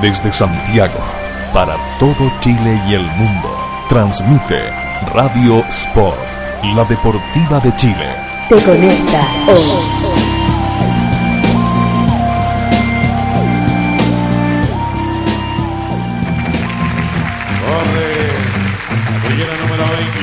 Desde Santiago, para todo Chile y el mundo, transmite Radio Sport, la deportiva de Chile. Te conecta hoy.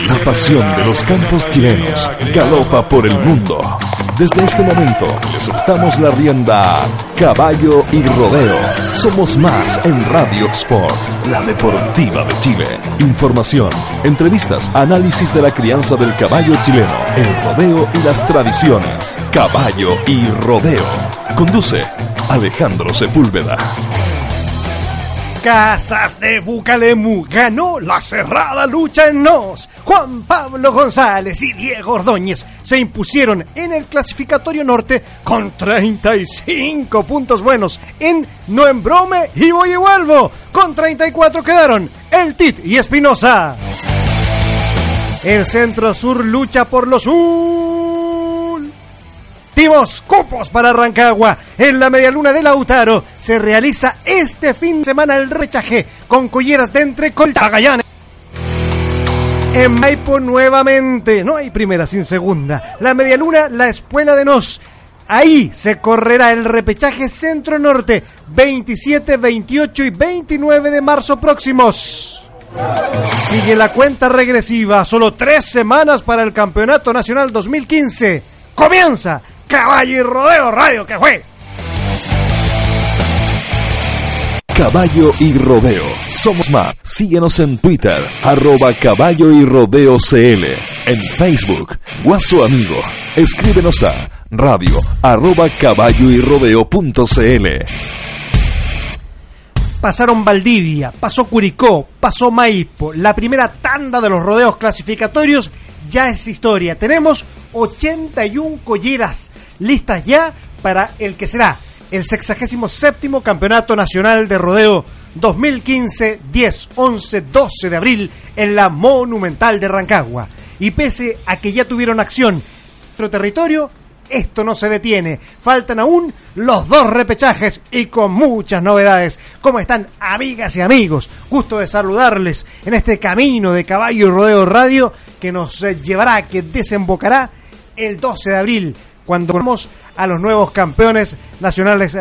La pasión de los campos chilenos galopa por el mundo. Desde este momento le soltamos la rienda Caballo y Rodeo. Somos más en Radio Sport, la deportiva de Chile. Información, entrevistas, análisis de la crianza del caballo chileno, el rodeo y las tradiciones. Caballo y Rodeo. Conduce Alejandro Sepúlveda. Casas de Bucalemu ganó la cerrada lucha en Nos. Juan Pablo González y Diego Ordóñez se impusieron en el clasificatorio norte con 35 puntos buenos en No en Brome y Voy y Vuelvo. Con 34 quedaron el Tit y Espinosa. El Centro Sur lucha por los últimos cupos para Rancagua. En la medialuna de Lautaro se realiza este fin de semana el rechaje con colleras de entre Coltagallanes. En Maipo nuevamente, no hay primera sin segunda. La medialuna, la espuela de Nos. Ahí se correrá el repechaje centro-norte 27, 28 y 29 de marzo próximos. Sigue la cuenta regresiva, solo tres semanas para el Campeonato Nacional 2015. Comienza Caballo y Rodeo Radio, que fue. Caballo y Rodeo. Somos más. Síguenos en Twitter, arroba Caballo y Rodeo CL. En Facebook, Guaso Amigo. Escríbenos a radio arroba caballo y rodeo punto CL. Pasaron Valdivia, pasó Curicó, pasó Maipo. La primera tanda de los rodeos clasificatorios ya es historia. Tenemos 81 colleras listas ya para el que será el 67 Campeonato Nacional de Rodeo 2015, 10, 11, 12 de abril en la Monumental de Rancagua. Y pese a que ya tuvieron acción en nuestro territorio, esto no se detiene. Faltan aún los dos repechajes y con muchas novedades. ¿Cómo están, amigas y amigos? Gusto de saludarles en este camino de Caballo y Rodeo Radio que nos llevará, que desembocará el 12 de abril cuando vamos a los nuevos campeones nacionales.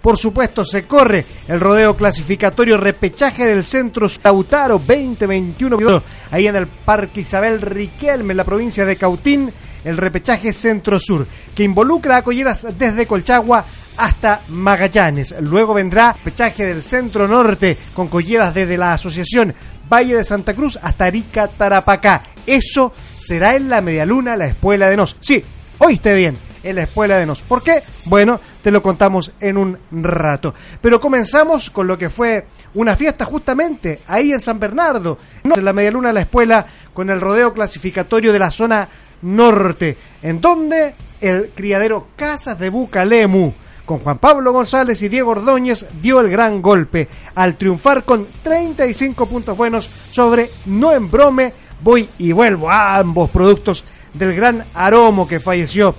Por supuesto, se corre el rodeo clasificatorio repechaje del Centro Lautaro 2021, ahí en el Parque Isabel Riquelme, en la provincia de Cautín, el repechaje Centro Sur, que involucra a colleras desde Colchagua hasta Magallanes. Luego vendrá repechaje del Centro Norte, con colleras desde la Asociación Valle de Santa Cruz hasta Arica, Tarapacá. Eso será en la medialuna, la espuela de Nos. Sí, oíste bien, en la espuela de Nos. ¿Por qué? Bueno, te lo contamos en un rato. Pero comenzamos con lo que fue una fiesta justamente ahí en San Bernardo, en la medialuna, la espuela, con el rodeo clasificatorio de la zona norte, en donde el criadero Casas de Bucalemu con Juan Pablo González y Diego Ordóñez dio el gran golpe al triunfar con 35 puntos buenos sobre No en Brome, Voy y Vuelvo, ambos productos del gran Aromo que falleció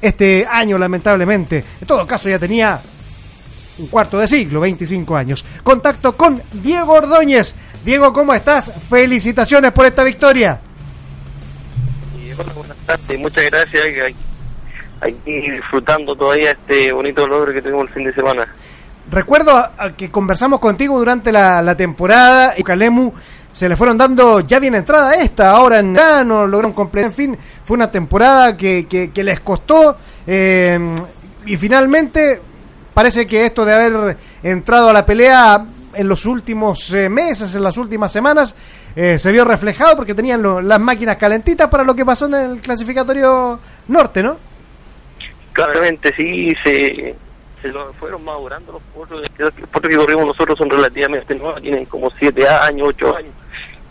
este año lamentablemente. En todo caso ya tenía un cuarto de siglo, 25 años. Contacto con Diego Ordóñez. Diego, ¿cómo estás? Felicitaciones por esta victoria. Hola, buenas tardes, muchas gracias aquí disfrutando todavía este bonito logro que tuvimos el fin de semana. Recuerdo a, a que conversamos contigo durante la, la temporada y Calemu se le fueron dando ya bien entrada esta, ahora en verano lograron completar, en fin, fue una temporada que, que, que les costó eh, y finalmente parece que esto de haber entrado a la pelea en los últimos eh, meses, en las últimas semanas, eh, se vio reflejado porque tenían lo, las máquinas calentitas para lo que pasó en el clasificatorio norte, ¿no? Claramente sí, se, lo fueron madurando los potros. Los potros que corrimos nosotros son relativamente nuevos, tienen como 7 años, 8 años.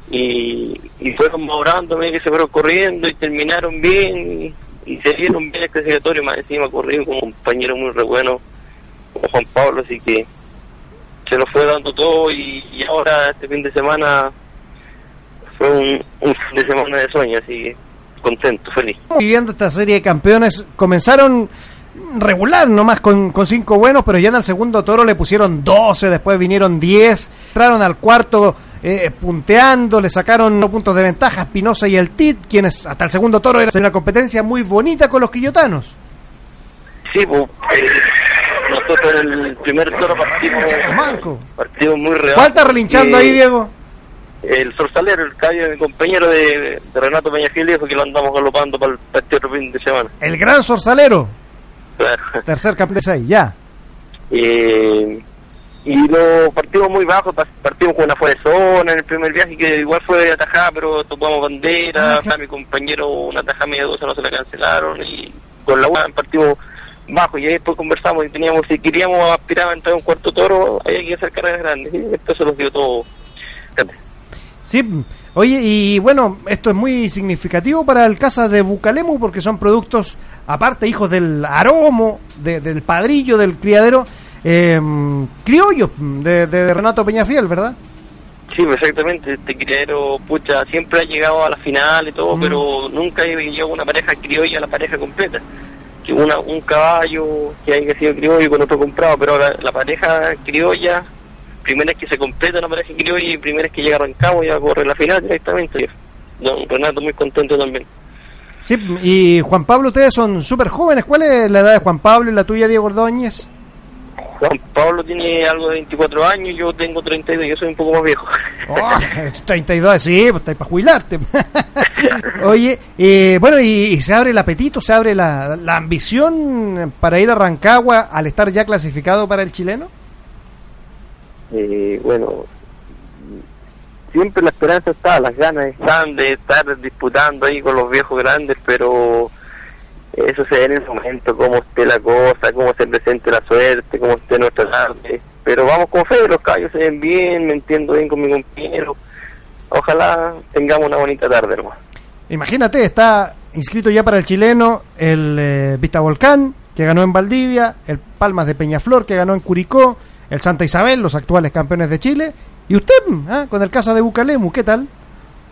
Y, y fueron madurando, que se fueron corriendo y terminaron bien y, se dieron bien el clasificatorio. Más encima corrido con un compañero muy re bueno, como Juan Pablo, así que se nos fue dando todo y, y ahora este fin de semana fue un, un fin de semana de sueño, así que contento, feliz. Viviendo esta serie de campeones, comenzaron regular nomás con, con cinco buenos, pero ya en el segundo toro le pusieron 12, después vinieron 10, entraron al cuarto eh, punteando, le sacaron los puntos de ventaja a Espinosa y el TIT, quienes hasta el segundo toro era una competencia muy bonita con los quillotanos. Sí, pues, eh, nosotros en el primer toro partimos, Manco. partimos muy real. ¿Cuál está relinchando Eh, ahí, Diego? El Sorsalero, el caballo de mi compañero de, de Renato Peñafil, dijo que lo andamos galopando para el, para este otro fin de semana. El gran Sorsalero, tercer campeón de seis, ya. Eh, y lo partimos muy bajo, partimos con una fuera de zona en el primer viaje que igual fue atajada, pero topamos bandera, Ah, qué- a mi compañero una tajada media dosa no se la cancelaron y con la UAN partimos bajo y ahí después conversamos y teníamos, si queríamos aspirar a entrar a un cuarto toro, había que hacer carreras grandes y esto se los dio todo. Sí, oye, y bueno, esto es muy significativo para el Casa de Bucalemu porque son productos, aparte, hijos del aromo, de- del padrillo, del criadero, eh, criollos de, de Renato Peñafiel, ¿verdad? Sí, exactamente. Este criadero, pucha, siempre ha llegado a la final y todo, Mm. pero nunca llegó una pareja criolla a la pareja completa. Que una, un caballo que haya sido criollo con otro comprado, pero ahora la pareja criolla, primera es que se completa una pareja criolla y primera es que llega a Rancagua y a correr la final directamente. Don Renato muy contento también. Sí, y Juan Pablo, ustedes son súper jóvenes. ¿Cuál es la edad de Juan Pablo y la tuya, Diego Ordóñez? Juan Pablo tiene algo de 24 años, yo tengo 32, yo soy un poco más viejo. Oh, 32, sí, pues está ahí para jubilarte. Oye, eh, bueno, y, y se abre el apetito, se abre la, la ambición para ir a Rancagua al estar ya clasificado para el chileno. eh, bueno, siempre la esperanza está, las ganas están de estar disputando ahí con los viejos grandes, pero eso se ve en el momento, cómo esté la cosa, cómo se presente la suerte, cómo esté nuestra tarde. Pero vamos con fe, los caballos se ven bien, me entiendo bien con mi compañero. Ojalá tengamos una bonita tarde, hermano. Imagínate, está inscrito ya para el chileno el eh, Vista Volcán, que ganó en Valdivia, el Palmas de Peñaflor, que ganó en Curicó, el Santa Isabel, los actuales campeones de Chile, y usted, ¿ah? con el caso de Bucalemu, ¿qué tal?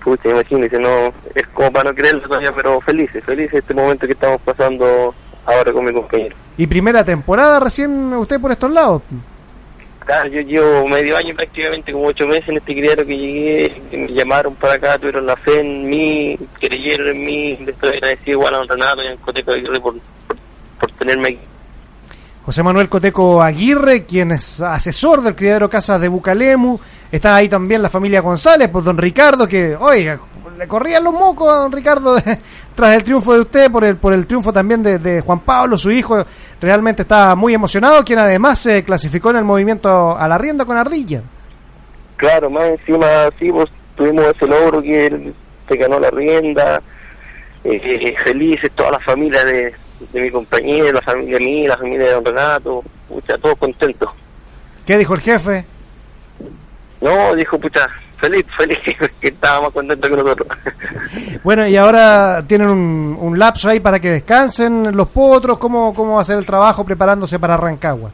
Pucha, imagínese, no, es como para no creerlo todavía, pero felices, felices este momento que estamos pasando ahora con mi compañero. Y primera temporada recién usted por estos lados. Claro, yo llevo medio año prácticamente, como ocho meses en este criadero que llegué, me llamaron para acá, tuvieron la fe en mí, creyeron en mí, estoy agradecido igual a don Renato y a Coteco por, por, por tenerme aquí. José Manuel Coteco Aguirre, quien es asesor del criadero Casa de Bucalemu. Está ahí también la familia González, pues don Ricardo, que, oiga, le corrían los mocos a don Ricardo tras el triunfo de usted, por el, por el triunfo también de, Juan Pablo, su hijo. Realmente está muy emocionado, quien además se clasificó en el movimiento a la rienda con Ardilla. Claro, más encima, sí, pues tuvimos ese logro que él se ganó la rienda, eh, felices, toda la familia de, de mi compañero, la familia mía, la familia de don Renato, pucha, todos contentos. ¿Qué dijo el jefe? No, dijo, pucha, feliz, feliz, que estaba más contento que nosotros. Bueno, y ahora tienen un, un lapso ahí para que descansen los potros. ¿Cómo, ¿Cómo va a ser el trabajo preparándose para Rancagua?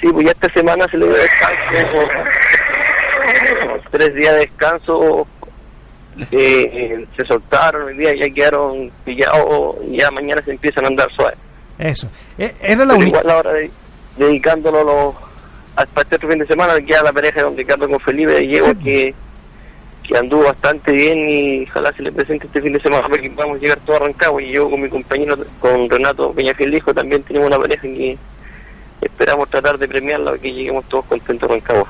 Sí, pues ya esta semana se le dio descanso, tres días de descanso, eh, eh, se soltaron, hoy día ya quedaron pillados y ya mañana se empiezan a andar suaves. Eso. Eh, Era la única. igual ahora de, dedicándolo los, hasta este fin de semana, queda la pareja de don Ricardo con Felipe de Sí. que, que anduvo bastante bien y ojalá se le presente este fin de semana para que podamos llegar todo a Rancagua y yo con mi compañero, con Renato Peñafiel Hijo, también tenemos una pareja que esperamos tratar de premiarla que lleguemos todos contentos a Rancagua.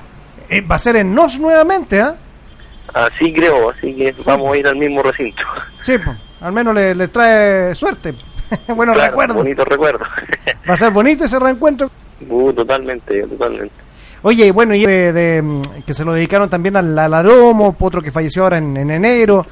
Eh, va a ser en Nos nuevamente, ¿ah? Así creo, así que vamos a ir al mismo recinto. Sí, pues, al menos le, le trae suerte. Buenos Claro, recuerdos. Bonito recuerdo. Va a ser bonito ese reencuentro. Uh, totalmente, totalmente. Oye, bueno, y de, de, que se lo dedicaron también al, al Aromo, otro que falleció ahora en, en enero,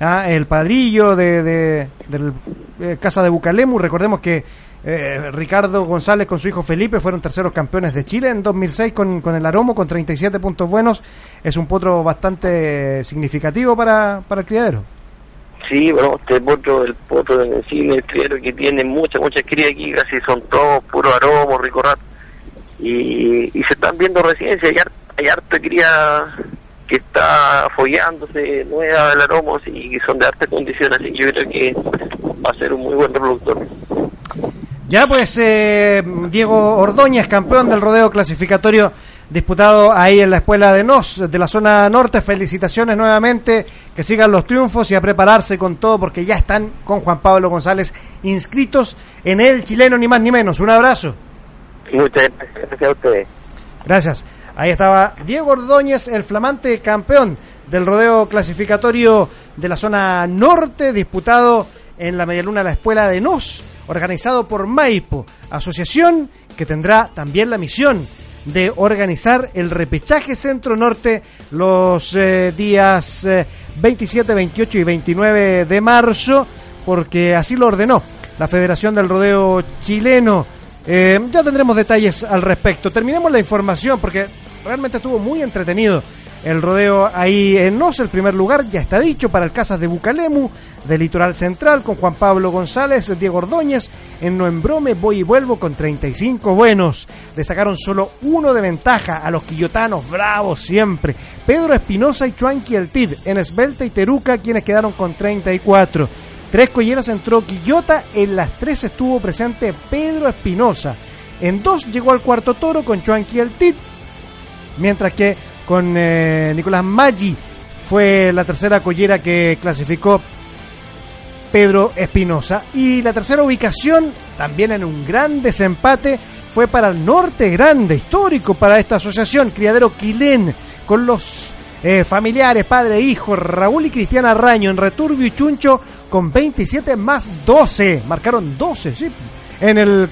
ah, el padrillo de, de, del eh, Casa de Bucalemu. Recordemos que eh, Ricardo González con su hijo Felipe fueron terceros campeones de Chile en 2006 con, con el Aromo, con 37 puntos buenos. Es un potro bastante significativo para, para el criadero. Sí, bueno, este potro, el potro de cine, el criadero que tiene muchas, muchas crías aquí, casi son todos puros aromos, ricorrat. Y, y se están viendo si hay, hay harta cría que está follándose nueva del aromos y que son de harta condición, así que yo creo que va a ser un muy buen reproductor. Ya pues eh, Diego Ordóñez, campeón del rodeo clasificatorio disputado ahí en la escuela de Nos, de la zona norte. Felicitaciones nuevamente, que sigan los triunfos y a prepararse con todo porque ya están con Juan Pablo González inscritos en el chileno, ni más ni menos. Un abrazo. Muchas gracias a ustedes. Gracias. Ahí estaba Diego Ordóñez, el flamante campeón del rodeo clasificatorio de la zona norte, disputado en la medialuna de la escuela de Nos, organizado por Maipo, asociación que tendrá también la misión de organizar el repechaje centro-norte los eh, días 27, eh, 28 y 29 de marzo, porque así lo ordenó la Federación del Rodeo Chileno. Eh, ya tendremos detalles al respecto. Terminemos la información porque realmente estuvo muy entretenido el rodeo ahí en Nos, el primer lugar, ya está dicho, para el Casas de Bucalemu, del Litoral Central, con Juan Pablo González, Diego Ordóñez. En Noembrome voy y vuelvo con 35 buenos. Le sacaron solo uno de ventaja a los quillotanos, bravos siempre. Pedro Espinosa y Chuanqui El Tid, en Esbelta y Teruca, quienes quedaron con 34. Tres colleras entró Quillota, en las tres estuvo presente Pedro Espinosa. En dos llegó al cuarto toro con Chuanqui El Tid, mientras que con eh, Nicolás Maggi. Fue la tercera collera que clasificó Pedro Espinosa. Y la tercera ubicación, también en un gran desempate, fue para el Norte Grande, histórico para esta asociación, Criadero Quilén, con los eh, familiares, padre e hijo, Raúl y Cristiana Raño, en Returbio y Chuncho, con 27 más 12. Marcaron 12, sí. En el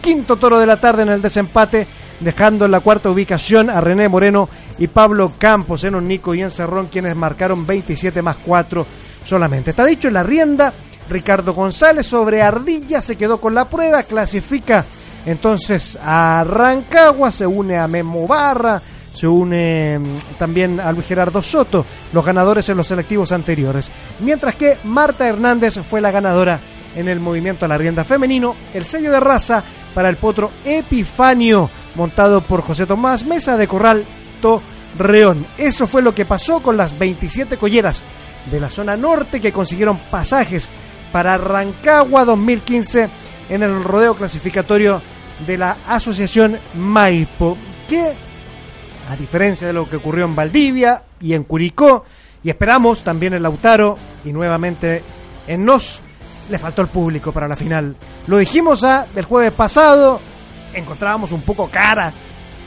quinto toro de la tarde, en el desempate, dejando en la cuarta ubicación a René Moreno y Pablo Campos en un Nico y en Cerrón, quienes marcaron 27 más 4 solamente. Está dicho en la rienda, Ricardo González sobre Ardilla se quedó con la prueba, clasifica entonces a Rancagua, se une a Memo Barra, se une mm, también a Luis Gerardo Soto, los ganadores en los selectivos anteriores. Mientras que Marta Hernández fue la ganadora en el movimiento a la rienda femenino, el sello de raza para el potro Epifanio montado por José Tomás Mesa de Corral Torreón. Eso fue lo que pasó con las 27 colleras de la zona norte que consiguieron pasajes para Rancagua 2015 en el rodeo clasificatorio de la Asociación Maipo, que a diferencia de lo que ocurrió en Valdivia y en Curicó, y esperamos también en Lautaro y nuevamente en Nos, le faltó el público para la final. Lo dijimos a, el jueves pasado, encontrábamos un poco cara,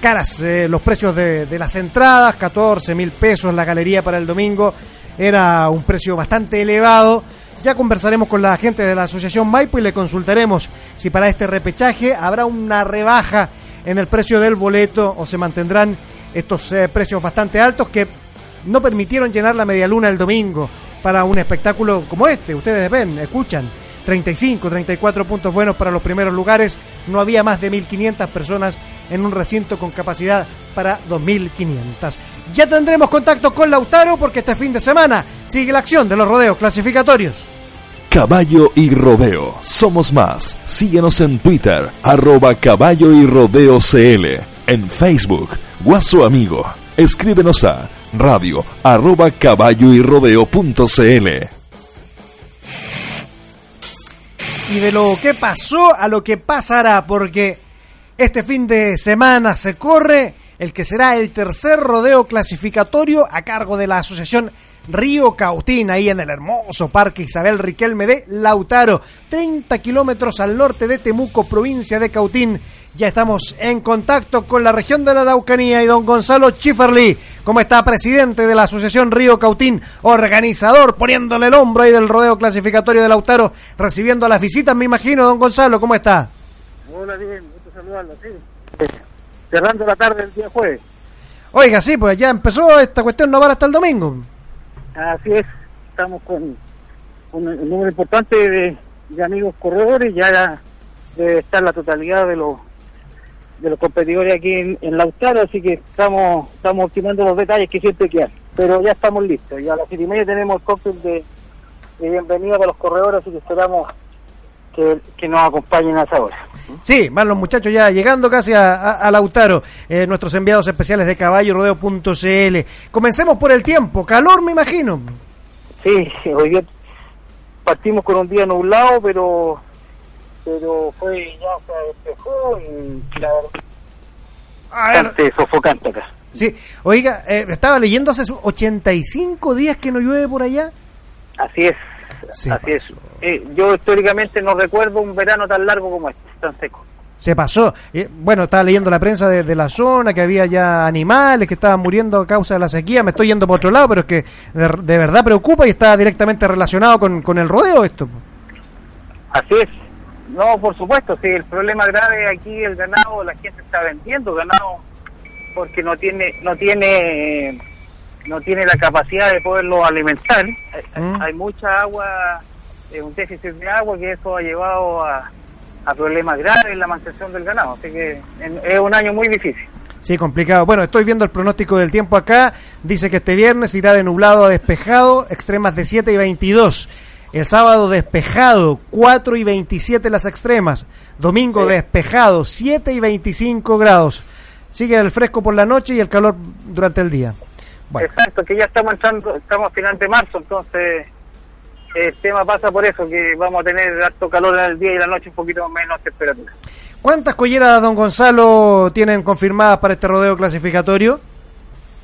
caras eh, los precios de, las entradas, 14 mil pesos la galería para el domingo, era un precio bastante elevado. Ya conversaremos con la gente de la Asociación Maipo y le consultaremos si para este repechaje habrá una rebaja en el precio del boleto o se mantendrán estos eh, precios bastante altos que no permitieron llenar la media luna el domingo para un espectáculo como este. Ustedes ven, escuchan 35, 34 puntos buenos para los primeros lugares. No había más de 1.500 personas en un recinto con capacidad para 2.500. Ya tendremos contacto con Lautaro porque este fin de semana sigue la acción de los rodeos clasificatorios. Caballo y Rodeo. Somos más. Síguenos en Twitter, arroba caballo y rodeo CL. En Facebook, Guaso Amigo. Escríbenos a radio arroba caballo y rodeo punto CL. y de lo que pasó a lo que pasará, porque este fin de semana se corre el que será el tercer rodeo clasificatorio a cargo de la Asociación Río Cautín, ahí en el hermoso Parque Isabel Riquelme de Lautaro, 30 kilómetros al norte de Temuco, provincia de Cautín. Ya estamos en contacto con la región de la Araucanía y don Gonzalo Chiferli, como está presidente de la Asociación Río Cautín, organizador, poniéndole el hombro ahí del rodeo clasificatorio de Lautaro, recibiendo las visitas, me imagino, don Gonzalo, ¿cómo está? Hola, bien, saludarlo, sí. Cerrando la tarde del día jueves. Oiga, sí, pues ya empezó esta cuestión no va hasta el domingo. Así es, estamos con, con un número importante de, de amigos corredores, ya debe estar la totalidad de los de los competidores aquí en, en, Lautaro, así que estamos estamos optimando los detalles que siempre quedan. Pero ya estamos listos, ya a las siete y media tenemos el cóctel de, de bienvenida para los corredores, así que esperamos que, que, nos acompañen a esa hora. Sí, van los muchachos ya llegando casi a, a, a Lautaro, eh, nuestros enviados especiales de caballo rodeo.cl. Comencemos por el tiempo, calor me imagino. Sí, hoy día partimos con un día nublado, pero pero fue ya se despejó y la bastante sofocante acá. sí, oiga, eh, estaba leyendo hace 85 días que no llueve por allá. Así es, Se así es. Eh, yo históricamente no recuerdo un verano tan largo como este, tan seco. Se pasó. Eh, bueno, estaba leyendo la prensa de, de la zona, que había ya animales que estaban muriendo a causa de la sequía. Me estoy yendo por otro lado, pero es que de, de verdad preocupa y está directamente relacionado con, con el rodeo esto. Así es. No, por supuesto, sí, el problema grave aquí el ganado, la gente está vendiendo ganado porque no tiene no tiene no tiene la capacidad de poderlo alimentar. Hay- Mm. Hay mucha agua, eh, un déficit de agua que eso ha llevado a, a problemas graves en la mantención del ganado, así que es un año muy difícil. Sí, complicado. Bueno, estoy viendo el pronóstico del tiempo acá. Dice que este viernes irá de nublado a despejado, extremas de 7 y 22. El sábado despejado, 4 y 27 las extremas. Domingo Sí. despejado, 7 y 25 grados. Sigue el fresco por la noche y el calor durante el día. Bueno, Exacto, que ya estamos entrando, estamos a final de marzo, entonces el tema pasa por eso, que vamos a tener harto calor en el día y la noche un poquito menos temperatura. ¿cuántas colleras, don Gonzalo, tienen confirmadas para este rodeo clasificatorio?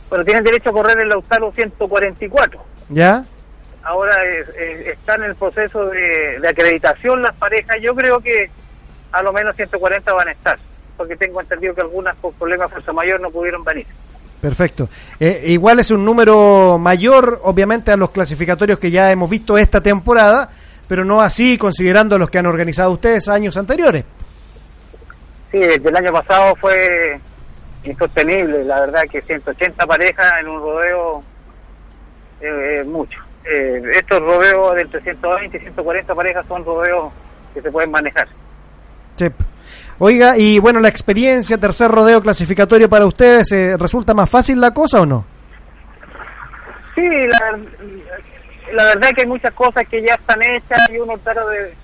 Pero tienen derecho a correr el Lautaro 144. ¿Ya? Ahora es- es- están en el proceso de, de acreditación las parejas. Yo creo que a lo menos 140 van a estar, porque tengo entendido que algunas por problemas de fuerza mayor no pudieron venir. Perfecto. Eh, igual es un número mayor, obviamente, a los clasificatorios que ya hemos visto esta temporada, pero no así considerando los que han organizado ustedes años anteriores. Sí, desde el año pasado fue insostenible, la verdad que 180 parejas en un rodeo eh, es mucho. Eh, estos rodeos de entre 120 y 140 parejas son rodeos que se pueden manejar. Sí. Oiga, y bueno, la experiencia, tercer rodeo clasificatorio para ustedes, eh, ¿resulta más fácil la cosa o no? Sí, la, la verdad que hay muchas cosas que ya están hechas y uno trata de,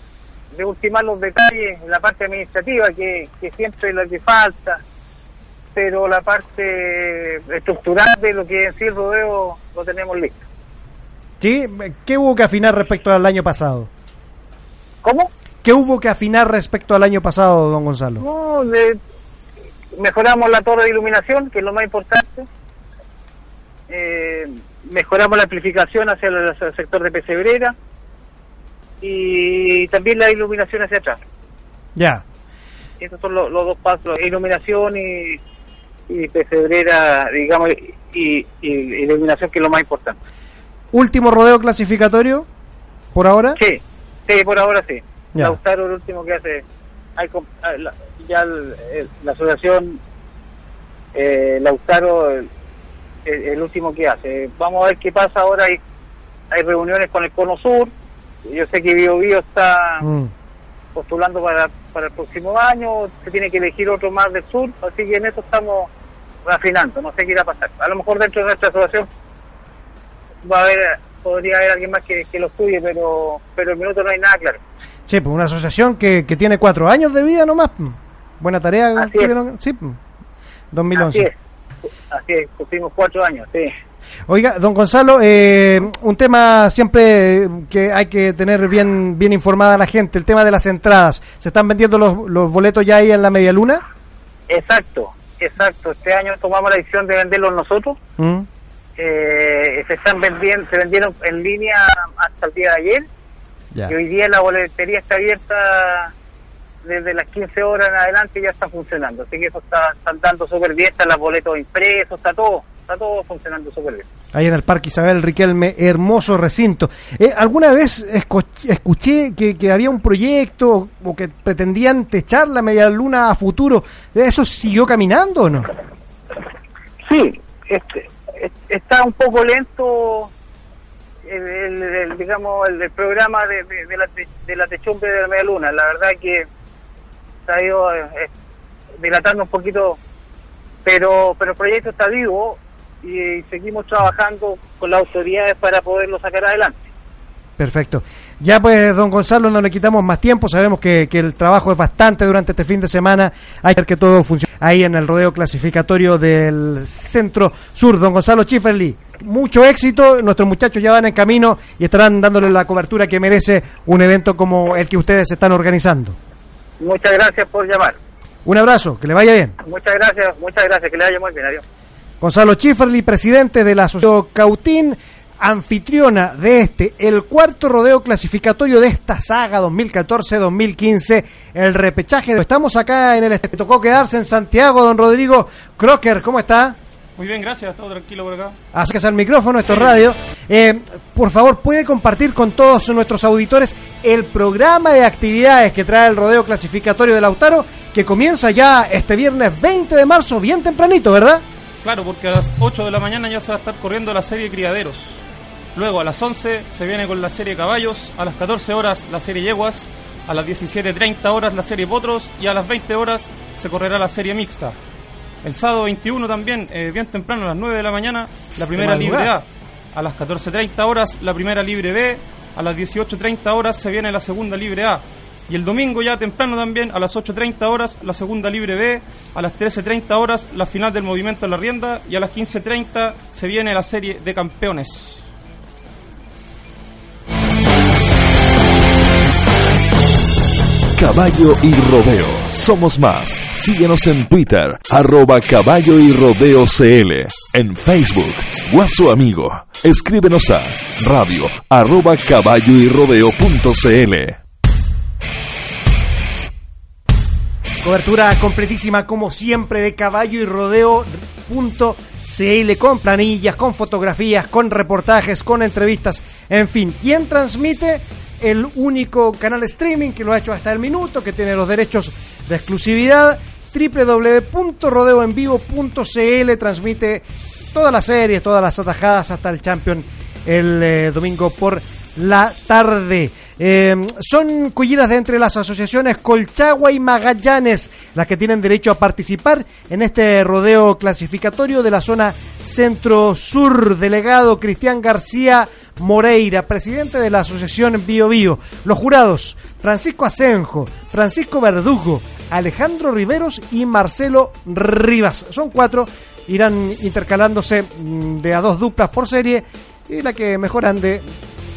de ultimar los detalles en la parte administrativa, que, que siempre es lo que falta, pero la parte estructural de lo que en sí el rodeo lo tenemos listo. ¿Sí? ¿Qué hubo que afinar respecto al año pasado? ¿Cómo? ¿Qué hubo que afinar respecto al año pasado, don Gonzalo? No, de- mejoramos la torre de iluminación, que es lo más importante. Eh, mejoramos la amplificación hacia el, hacia el sector de Pesebrera y también la iluminación hacia atrás. Ya. Esos son los, los dos pasos, iluminación y, y Pesebrera, digamos, y, y- y iluminación, que es lo más importante. ¿Último rodeo clasificatorio por ahora? Sí, sí, por ahora sí. Ya. Lautaro el último que hace. Hay, ah, la- ya el- el- la asociación eh, Lautaro el, el- el último que hace. Vamos a ver qué pasa ahora. Hay, hay reuniones con el Cono Sur. Yo sé que Bio Bio está Mm. postulando para, para el próximo año. Se tiene que elegir otro más del sur. Así que en eso estamos refinando. No sé qué irá a pasar. A lo mejor dentro de nuestra asociación va a haber podría haber alguien más que, que lo estudie, pero pero en minuto no hay nada claro. Sí, pues una asociación que, que tiene cuatro años de vida nomás. mm. Buena tarea. Así es. Sí, mm. 2011. Así es, así es, pusimos cuatro años, sí. Oiga, don Gonzalo, eh, un tema siempre que hay que tener bien bien informada a la gente, el tema de las entradas. ¿Se están vendiendo los, los boletos ya ahí en la media luna? Exacto, exacto. Este año tomamos la decisión de venderlos nosotros. Mm. Eh, se están vendiendo, se vendieron en línea hasta el día de ayer Ya. y hoy día la boletería está abierta desde las 15 horas en adelante y ya está funcionando. Así que eso está, está andando súper bien, están los boletos impresos, está todo, está todo funcionando súper bien. Ahí en el Parque Isabel Riquelme, hermoso recinto. Eh, ¿Alguna vez escuché que, que había un proyecto o que pretendían techar la media luna a futuro? ¿Eso siguió caminando o no? Sí, este, es- está un poco lento el, el- el, digamos el, programa de, de, la, de la techumbre de la media luna. La verdad que se ha ido eh, eh, dilatando un poquito, pero pero el proyecto está vivo y, seguimos trabajando con las autoridades para poderlo sacar adelante. Perfecto. Ya pues, don Gonzalo, no le quitamos más tiempo. Sabemos que, que el trabajo es bastante durante este fin de semana. Hay que ver que todo funcione ahí en el rodeo clasificatorio del Centro Sur. Don Gonzalo Schifferly, mucho éxito. Nuestros muchachos ya van en camino y estarán dándole la cobertura que merece un evento como el que ustedes están organizando. Muchas gracias por llamar. Un abrazo, que le vaya bien. Muchas gracias, muchas gracias, que le vaya muy bien. Adiós. Gonzalo Schifferli, presidente de la Asociación Cautín, anfitriona de este, el cuarto rodeo clasificatorio de esta saga 2014-2015, el repechaje. Estamos acá en el... este, Tocó quedarse en Santiago, don Rodrigo Crocker, ¿cómo está? Muy bien, gracias, todo tranquilo por acá. Acérquese al micrófono, esto es radio. Eh, por favor, puede compartir con todos nuestros auditores el programa de actividades que trae el rodeo clasificatorio de Lautaro, que comienza ya este viernes 20 de marzo, bien tempranito, ¿verdad? Claro, porque a las 8 de la mañana ya se va a estar corriendo la serie Criaderos. Luego a las 11 se viene con la serie Caballos, a las 14 horas la serie Yeguas, a las 17.30 horas la serie Potros y a las 20 horas se correrá la serie Mixta. El sábado 21 también, eh, bien temprano, a las 9 de la mañana, la primera libre. A. A las 14.30 horas la primera libre B. A las 18.30 horas se viene la segunda libre A. Y el domingo ya temprano también, a las 8.30 horas, la segunda libre B. A las 13.30 horas, la final del movimiento en la rienda. Y a las 15.30 se viene la serie de campeones. Caballo y Rodeo. Somos más. Síguenos en Twitter, arroba Caballo y Rodeo CL. En Facebook, Guaso Amigo. Escríbenos a radio arroba caballo y rodeo punto CL. Cobertura completísima como siempre de caballo y rodeo punto CL con planillas, con fotografías, con reportajes, con entrevistas, en fin, ¿quién transmite? El único canal streaming que lo ha hecho hasta el minuto, que tiene los derechos de exclusividad, www.rodeoenvivo.cl transmite todas las series, todas las atajadas hasta el Champion el eh, domingo por la tarde. Eh, son cuyinas de entre las asociaciones Colchagua y Magallanes las que tienen derecho a participar en este rodeo clasificatorio de la zona centro-sur. Delegado Cristian García Moreira, presidente de la asociación Bio Bio. Los jurados Francisco Asenjo, Francisco Verdugo, Alejandro Riveros y Marcelo Rivas. Son cuatro, irán intercalándose mm, de a dos duplas por serie y la que mejor ande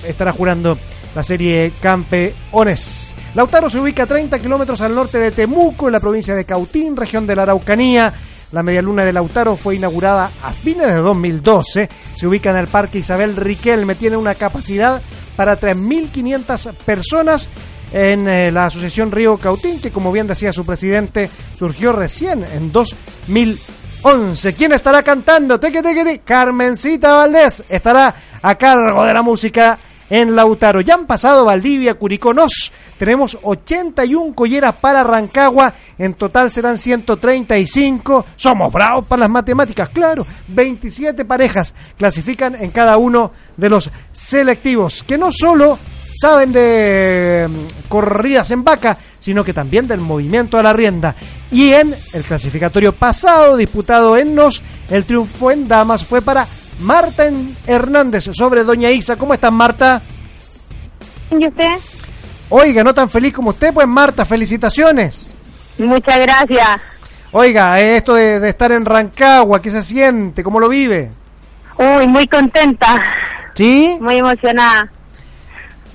estará jurando la serie Campeones. Lautaro se ubica a 30 kilómetros al norte de Temuco, en la provincia de Cautín, región de la Araucanía. La medialuna de Lautaro fue inaugurada a fines de 2012. Se ubica en el Parque Isabel Riquelme. Tiene una capacidad para 3.500 personas en eh, la Asociación Río Cautín, que como bien decía su presidente, surgió recién en 2011. ¿Quién estará cantando? Teque, teque, teque. Carmencita Valdés estará a cargo de la música en Lautaro. Ya han pasado Valdivia, Curicó, Nos. Tenemos 81 colleras para Rancagua. En total serán 135. Somos bravos para las matemáticas, claro. 27 parejas clasifican en cada uno de los selectivos. Que no solo saben de mm, corridas en vaca, sino que también del movimiento a la rienda. Y en el clasificatorio pasado, disputado en Nos, el triunfo en Damas fue para Marta Hernández sobre Doña Isa. ¿Cómo estás, Marta? ¿Y usted? Oiga, no tan feliz como usted, pues Marta, felicitaciones. Muchas gracias. Oiga, eh, esto de, de estar en Rancagua, ¿qué se siente? ¿Cómo lo vive? Uy, muy contenta, ¿Sí? muy emocionada.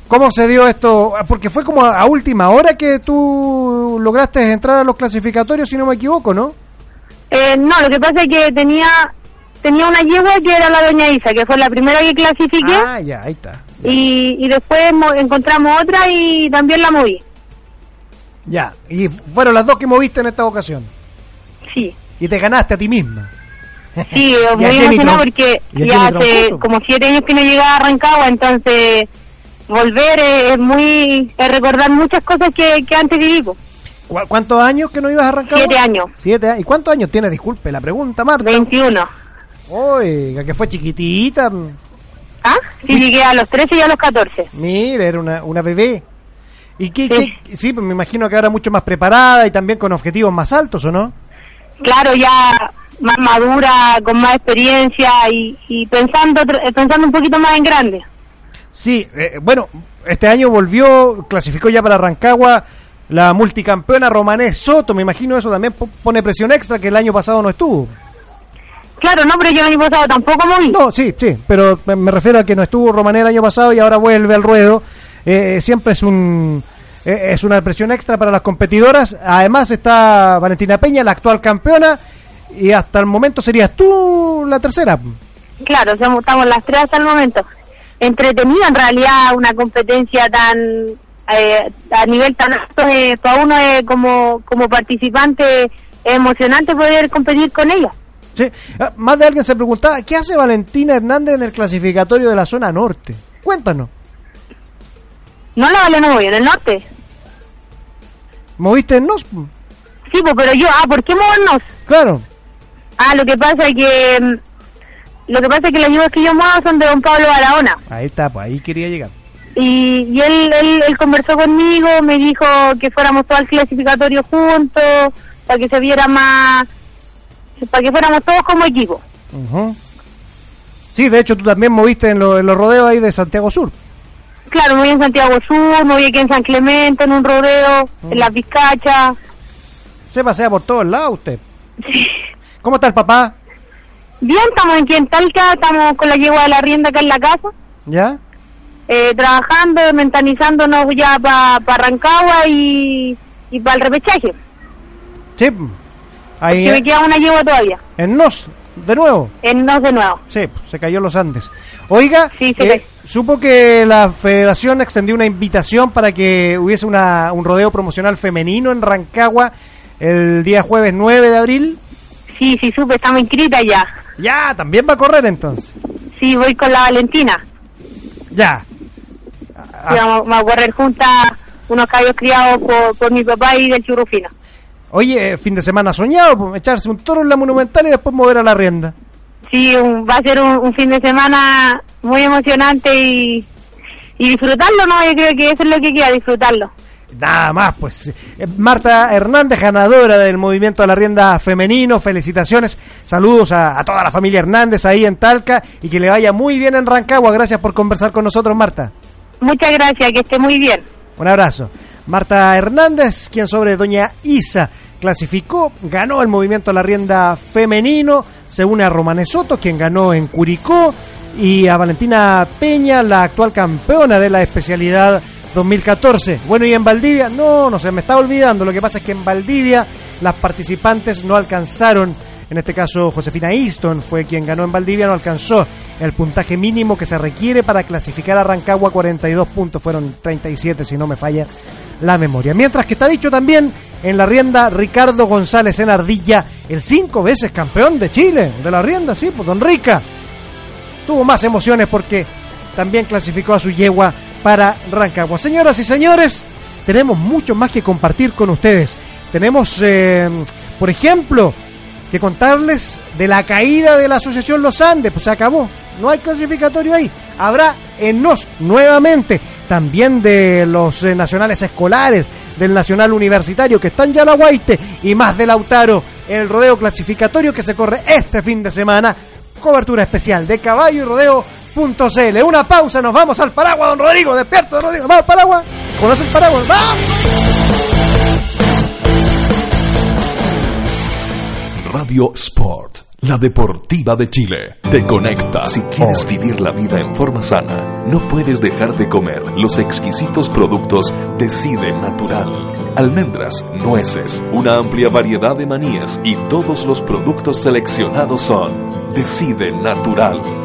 ¿Cómo se dio esto? Porque fue como a última hora que tú lograste entrar a los clasificatorios, si no me equivoco, ¿no? Eh, no, lo que pasa es que tenía tenía una yegua que era la doña Isa, que fue la primera que clasifiqué, Ah, ya, ahí está. y, y después mo- encontramos otra y también la moví. Ya, y fueron las dos que moviste en esta ocasión. Sí, Y te ganaste a ti misma. sí, muy emocionada porque ya hace como siete años que no llegaba a Rancagua, entonces volver es, muy es recordar muchas cosas que, que antes. ¿Cu- ¿Cuántos años que no ibas a arrancar? Siete años, Siete años. ¿Y cuántos años tienes? Disculpe la pregunta, Marta. 21. Oiga, que fue chiquitita. ¿Ah? Sí, llegué a los 13 y a los 14. Mira, era una, una bebé. ¿Y qué, Sí. qué- sí, pues me imagino que ahora mucho más preparada y también con objetivos más altos, ¿o no? claro, ya más madura, con más experiencia y, y pensando tr- pensando un poquito más en grande. Sí, eh, bueno, este año volvió, clasificó ya para Rancagua la multicampeona Romanés Soto. Me imagino eso también po- pone presión extra que el año pasado no estuvo. Claro, no, pero yo el año pasado tampoco moví. No, sí, sí, pero me- refiero a que no estuvo Romané el año pasado y ahora vuelve al ruedo. Eh, siempre es un eh, es una presión extra para las competidoras. Además está Valentina Peña, la actual campeona, y hasta el momento serías tú la tercera. Claro, somos, estamos las tres hasta el momento. Entretenido en realidad una competencia tan eh, a nivel tan alto, eh, para uno eh, como, como participante es emocionante poder competir con ella. Sí. Ah, Más de alguien se preguntaba, ¿qué hace Valentina Hernández en el clasificatorio de la zona norte? Cuéntanos. No la vale no voy en el norte. ¿Moviste en NOS? Sí, pues, pero yo, ah, ¿por qué movernos? Claro. Ah, lo que pasa es que mm, lo que pasa es que las yugos que yo muevo son de don Pablo Barahona. Ahí está, pues ahí quería llegar. Y, y él, él, él conversó conmigo, me dijo que fuéramos todos al clasificatorio juntos, para que se viera más, para que fuéramos todos como equipo. Ujú. Sí, de hecho tú también moviste en, lo- en los rodeos ahí de Santiago Sur. Claro, voy en Santiago Sur, voy aquí en San Clemente, en un rodeo, en Las Vizcachas. Se pasea por todos lados usted. ¿Cómo está el papá? Bien, estamos aquí en Talca, estamos con la yegua de la rienda acá en la casa, ¿Ya? eh, trabajando, mentalizándonos ya para Rancagua y, y para el repechaje. Sí. Ahí Que me queda una yegua todavía, en NOS, de nuevo. en Nos de nuevo. Sí, se cayó los Andes. Oiga, Sí, eh, supo que la federación extendió una invitación para que hubiese una, un rodeo promocional femenino en Rancagua el día jueves 9 de abril. Sí, sí, supe, estamos inscritas ya. Ya, también va a correr entonces. Sí, voy con la Valentina. Ya. Ah, Sí, vamos, vamos a correr juntas unos caballos criados por, por mi papá y del churrufino. Oye, fin de semana soñado, pues, echarse un toro en la monumental y después mover a la rienda. Sí, un- va a ser un, un fin de semana muy emocionante y, y disfrutarlo, ¿no? Yo creo que eso es lo que queda, disfrutarlo. Nada más, pues. Eh, Marta Hernández, ganadora del movimiento de la rienda femenino, felicitaciones, saludos a, a toda la familia Hernández ahí en Talca y que le vaya muy bien en Rancagua. Gracias por conversar con nosotros, Marta. Muchas gracias, que esté muy bien. Un abrazo. Marta Hernández, quien sobre Doña Isa clasificó, ganó el movimiento de la rienda femenino, se une a Romane Soto, quien ganó en Curicó, y a Valentina Peña, la actual campeona de la especialidad 2014. Bueno, y en Valdivia, no, no se me está olvidando, lo que pasa es que en Valdivia las participantes no alcanzaron, en este caso Josefina Easton fue quien ganó en Valdivia, no alcanzó el puntaje mínimo que se requiere para clasificar a Rancagua 42 puntos, fueron 37 si no me falla la memoria. Mientras que está dicho también en la rienda Ricardo González en Ardilla, el cinco veces campeón de Chile, de la rienda, sí, pues Don Rica. Tuvo más emociones porque también clasificó a su yegua para Rancagua. Señoras y señores, tenemos mucho más que compartir con ustedes. Tenemos, eh, por ejemplo, que contarles de la caída de la Asociación Los Andes, pues se acabó. No hay clasificatorio ahí. Habrá en NOS nuevamente. También de los eh, nacionales escolares, del nacional universitario que están ya en la y más de Lautaro. El rodeo clasificatorio que se corre este fin de semana. Cobertura especial de caballo y rodeo.cl. Una pausa, nos vamos al paraguas, don Rodrigo. Despierto, don Rodrigo. Vamos al paraguas. ¿Conoce el paraguas? ¡Vamos! Radio Sport, la deportiva de Chile, te conecta. Si quieres vivir la vida en forma sana, no puedes dejar de comer los exquisitos productos Decide Natural. Almendras, nueces, una amplia variedad de manías y todos los productos seleccionados son Decide Natural.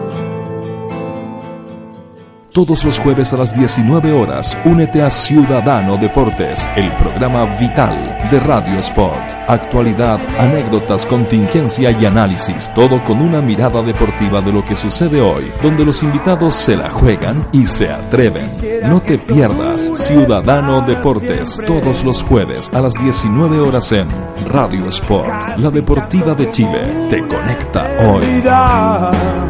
Todos los jueves a las 19 horas, únete a Ciudadano Deportes, el programa vital de Radio Sport. Actualidad, anécdotas, contingencia y análisis, todo con una mirada deportiva de lo que sucede hoy, donde los invitados se la juegan y se atreven. No te pierdas Ciudadano Deportes, todos los jueves a las 19 horas en Radio Sport, la deportiva de Chile. Te conecta hoy.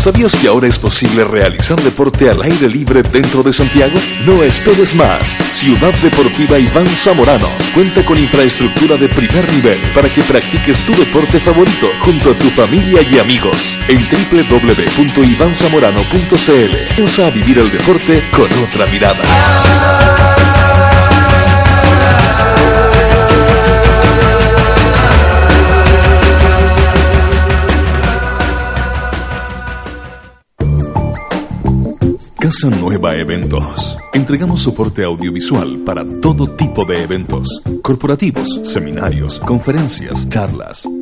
¿Sabías que ahora es posible realizar deporte al aire libre dentro de Santiago? No esperes más. Ciudad Deportiva Iván Zamorano cuenta con infraestructura de primer nivel para que practiques tu deporte favorito junto a tu familia y amigos. En www.ivanzamorano.cl Piensa a vivir el deporte con otra mirada. Nueva Eventos. Entregamos soporte audiovisual para todo tipo de eventos, corporativos, seminarios, conferencias, charlas,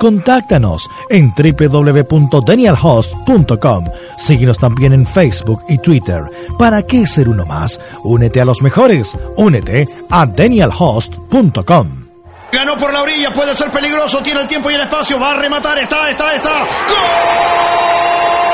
Contáctanos en www.danielhost.com. Síguenos también en Facebook y Twitter. ¿Para qué ser uno más? Únete a los mejores. Únete a danielhost.com. Ganó por la orilla, puede ser peligroso, tiene el tiempo y el espacio, va a rematar, está, está, está. ¡Gol!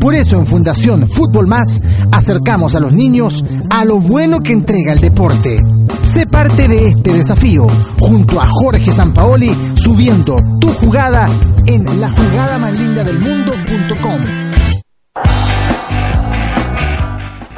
Por eso en Fundación Fútbol Más acercamos a los niños a lo bueno que entrega el deporte. Sé parte de este desafío junto a Jorge Sampaoli subiendo tu jugada en la jugada más linda del mundo.com.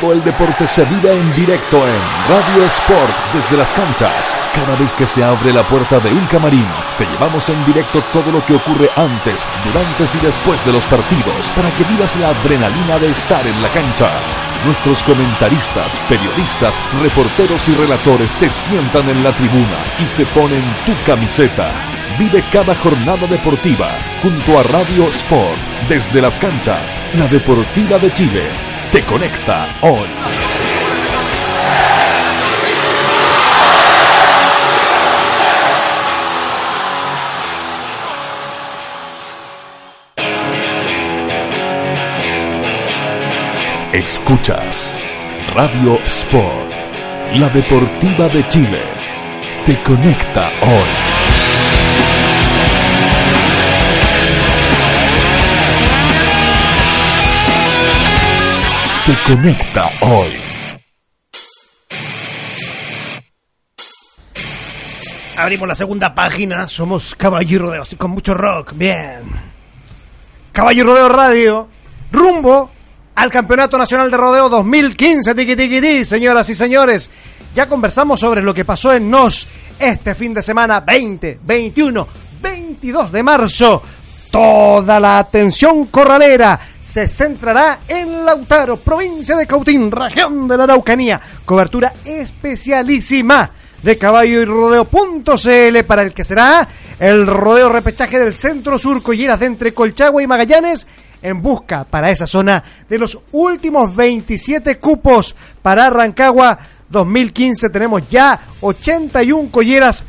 Todo el deporte se vive en directo en Radio Sport desde las canchas cada vez que se abre la puerta de un camarín, te llevamos en directo todo lo que ocurre antes, durante y después de los partidos para que vivas la adrenalina de estar en la cancha. Nuestros comentaristas, periodistas, reporteros y relatores te sientan en la tribuna y se ponen tu camiseta. Vive cada jornada deportiva junto a Radio Sport desde las canchas. La Deportiva de Chile te conecta hoy. Escuchas Radio Sport, la deportiva de Chile. Te conecta hoy. Te conecta hoy. Abrimos la segunda página, somos Caballo y Rodeo, así con mucho rock, bien. Caballo y Rodeo Radio, rumbo al Campeonato Nacional de Rodeo 2015, tiqui, tiqui, tiqui, señoras y señores. Ya conversamos sobre lo que pasó en NOS este fin de semana 20, 21, 22 de marzo. Toda la atención corralera se centrará en Lautaro, provincia de Cautín, región de la Araucanía. Cobertura especialísima de caballo y rodeo.cl para el que será el rodeo repechaje del centro sur Colleras de entre Colchagua y Magallanes en busca para esa zona de los últimos 27 cupos para Rancagua 2015. Tenemos ya 81 colleras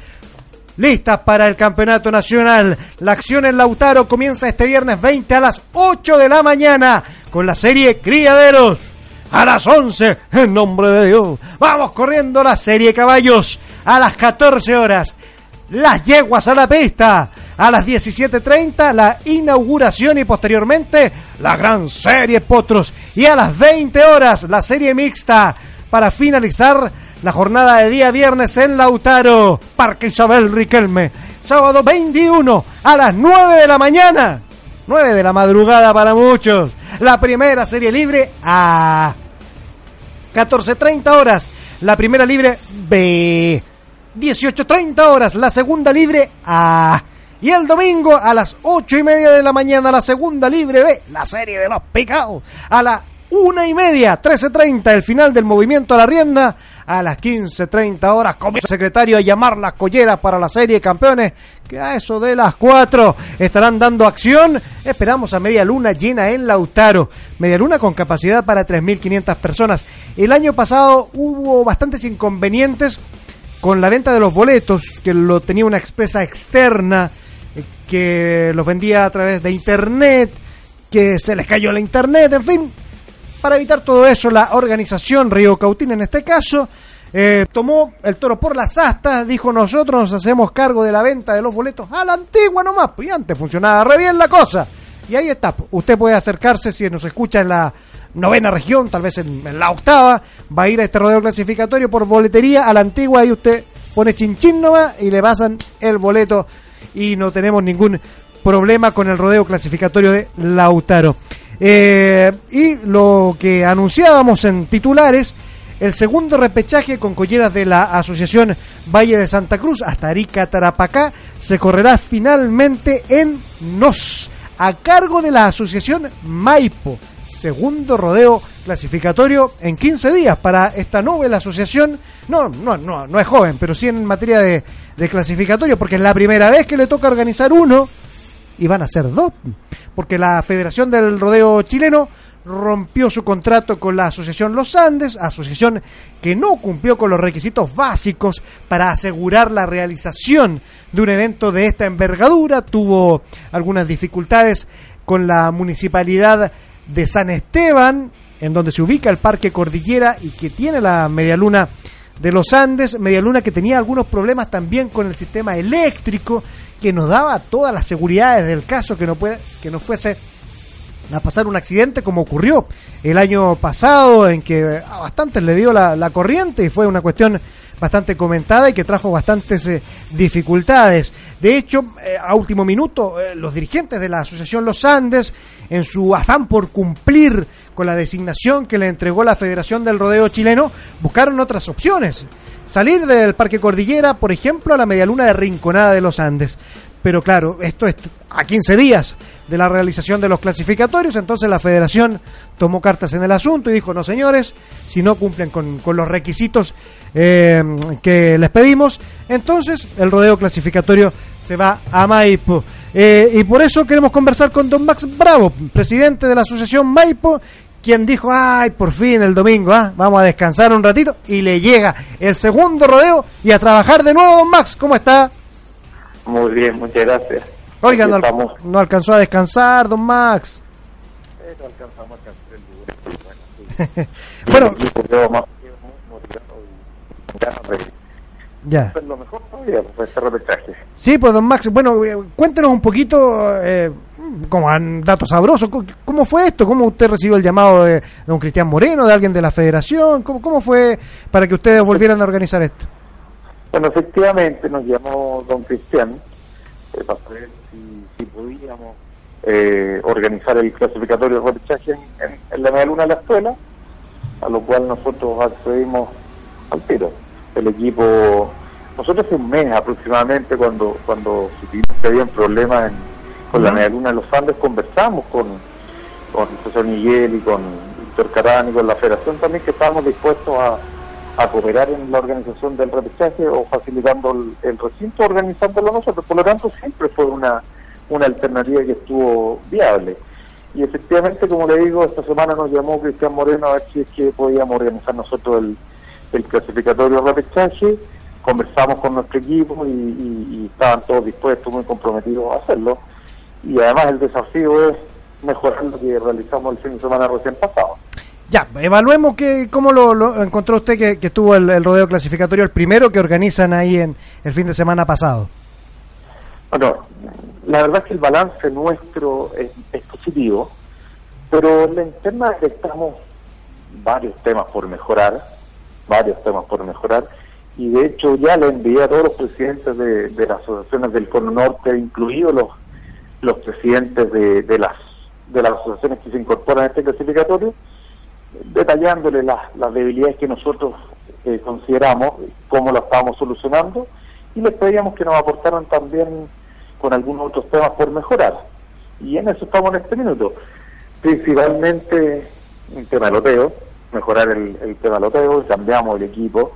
listas para el campeonato nacional. La acción en Lautaro comienza este viernes 20 a las 8 de la mañana con la serie Criaderos. A las 11, en nombre de Dios, vamos corriendo la serie Caballos. A las 14 horas, las yeguas a la pista. A las 17.30 la inauguración y posteriormente la gran serie Potros. Y a las 20 horas la serie mixta para finalizar la jornada de día viernes en Lautaro, Parque Isabel Riquelme. Sábado 21 a las 9 de la mañana. 9 de la madrugada para muchos. La primera serie libre a 14.30 horas. La primera libre B. 18.30 horas. La segunda libre A. Y el domingo a las 8 y media de la mañana la segunda libre B. La serie de los picados. A la una y media, 13.30, el final del movimiento a la rienda. A las 15.30 horas comienza el secretario a llamar las colleras para la serie de campeones, que a eso de las 4 estarán dando acción. Esperamos a media luna llena en Lautaro. Media luna con capacidad para 3.500 personas. El año pasado hubo bastantes inconvenientes con la venta de los boletos, que lo tenía una expresa externa, eh, que los vendía a través de internet, que se les cayó la internet, en fin, para evitar todo eso, la organización Río Cautín, en este caso, eh, tomó el toro por las astas, dijo nosotros nos hacemos cargo de la venta de los boletos a la antigua nomás, pues y antes funcionaba re bien la cosa. Y ahí está, usted puede acercarse si nos escucha en la novena región, tal vez en, en la octava, va a ir a este rodeo clasificatorio por boletería a la antigua y usted pone chinchín nomás y le pasan el boleto y no tenemos ningún problema con el rodeo clasificatorio de Lautaro. Eh, y lo que anunciábamos en titulares, el segundo repechaje con colleras de la Asociación Valle de Santa Cruz hasta Arica Tarapacá se correrá finalmente en Nos, a cargo de la Asociación Maipo. Segundo rodeo clasificatorio en 15 días para esta novela asociación. No, no, no, no es joven, pero sí en materia de, de clasificatorio, porque es la primera vez que le toca organizar uno y van a ser dos, porque la Federación del Rodeo Chileno rompió su contrato con la Asociación Los Andes, asociación que no cumplió con los requisitos básicos para asegurar la realización de un evento de esta envergadura, tuvo algunas dificultades con la municipalidad de San Esteban, en donde se ubica el Parque Cordillera y que tiene la medialuna de los Andes, medialuna que tenía algunos problemas también con el sistema eléctrico que nos daba todas las seguridades del caso que no que no fuese a pasar un accidente como ocurrió el año pasado en que a bastantes le dio la corriente y fue una cuestión bastante comentada y que trajo bastantes eh, dificultades. De hecho, eh, a último minuto, eh, los dirigentes de la Asociación Los Andes, en su afán por cumplir con la designación que le entregó la Federación del Rodeo Chileno, buscaron otras opciones. Salir del Parque Cordillera, por ejemplo, a la medialuna de Rinconada de los Andes. Pero claro, esto es a 15 días de la realización de los clasificatorios, entonces la federación tomó cartas en el asunto y dijo, no señores, si no cumplen con, los requisitos eh, que les pedimos, entonces el rodeo clasificatorio se va a Maipo. Eh, y por eso queremos conversar con don Max Bravo, presidente de la asociación Maipo, quien dijo, ay, por fin el domingo, ¿ah? vamos a descansar un ratito, y le llega el segundo rodeo y a trabajar de nuevo, don Max, ¿cómo está? Muy bien, muchas gracias. Oiga, no, al- no alcanzó a descansar, don Max. Eh, no alcanzamos a alcanzar el bueno, sí. Bueno. Ya. hacer lo mejor todavía, pues repechaje. Sí, pues don Max, bueno, eh, cuéntenos un poquito, eh, como han datos sabrosos, ¿cómo- ¿cómo fue esto? ¿Cómo usted recibió el llamado de, de don Cristian Moreno, de alguien de la federación? ¿Cómo, ¿Cómo fue para que ustedes volvieran a organizar esto? Bueno, efectivamente nos llamó don Cristian eh, para saber si, si podíamos eh, organizar el clasificatorio de repechaje en, en, en la media luna de la escuela, a lo cual nosotros accedimos al tiro. El equipo, nosotros hace un mes aproximadamente, cuando cuando supimos que habían problemas en- con la media luna de los Andes, conversamos con, con José Miguel y con Víctor Carán y con la federación también, que estábamos dispuestos a, a cooperar en la organización del repechaje o facilitando el, el recinto, organizándolo nosotros. Por lo tanto, siempre fue una, una alternativa que estuvo viable. Y efectivamente, como le digo, esta semana nos llamó Cristian Moreno a ver si es que podíamos organizar nosotros el, el clasificatorio repechaje. conversamos con nuestro equipo y, y- y estaban todos dispuestos, muy comprometidos a hacerlo. Y además el desafío es mejorar lo que realizamos el fin de semana recién pasado. Ya, evaluemos que, cómo lo, lo encontró usted que, estuvo el, rodeo clasificatorio, el primero que organizan ahí en el fin de semana pasado. Bueno, la verdad es que el balance nuestro es, es positivo, pero en la interna detectamos varios temas por mejorar, varios temas por mejorar, y de hecho ya le envié a todos los presidentes de, de las asociaciones del Cono Norte, incluidos los, los presidentes de, de las de las asociaciones que se incorporan a este clasificatorio, detallándole las, las debilidades que nosotros eh, consideramos, cómo lo estábamos solucionando, y les pedíamos que nos aportaran también con algunos otros temas por mejorar. Y en eso estamos en este minuto. Principalmente el tema loteo, mejorar el, el tema loteo, cambiamos el equipo,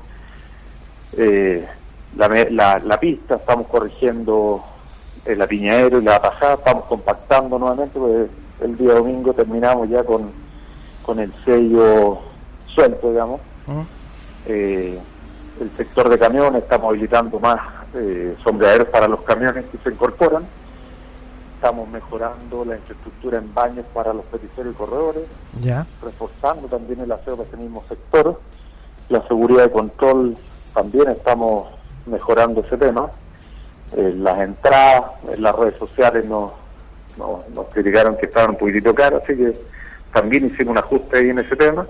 eh, la, la, la pista, estamos corrigiendo el apiñadero y la tajada, estamos compactando nuevamente, porque el día domingo terminamos ya con, con el sello suelto, digamos. Eh, el sector de camiones está movilizando más eh, sombreaderos para los camiones que se incorporan. Estamos mejorando la infraestructura en baños para los peticeros y corredores, Ya. reforzando también el aseo para ese mismo sector. La seguridad de control también estamos mejorando ese tema. Eh, las entradas en las redes sociales nos, nos, nos criticaron que estaban un poquitito caras, así que también hicimos un ajuste ahí en ese tema.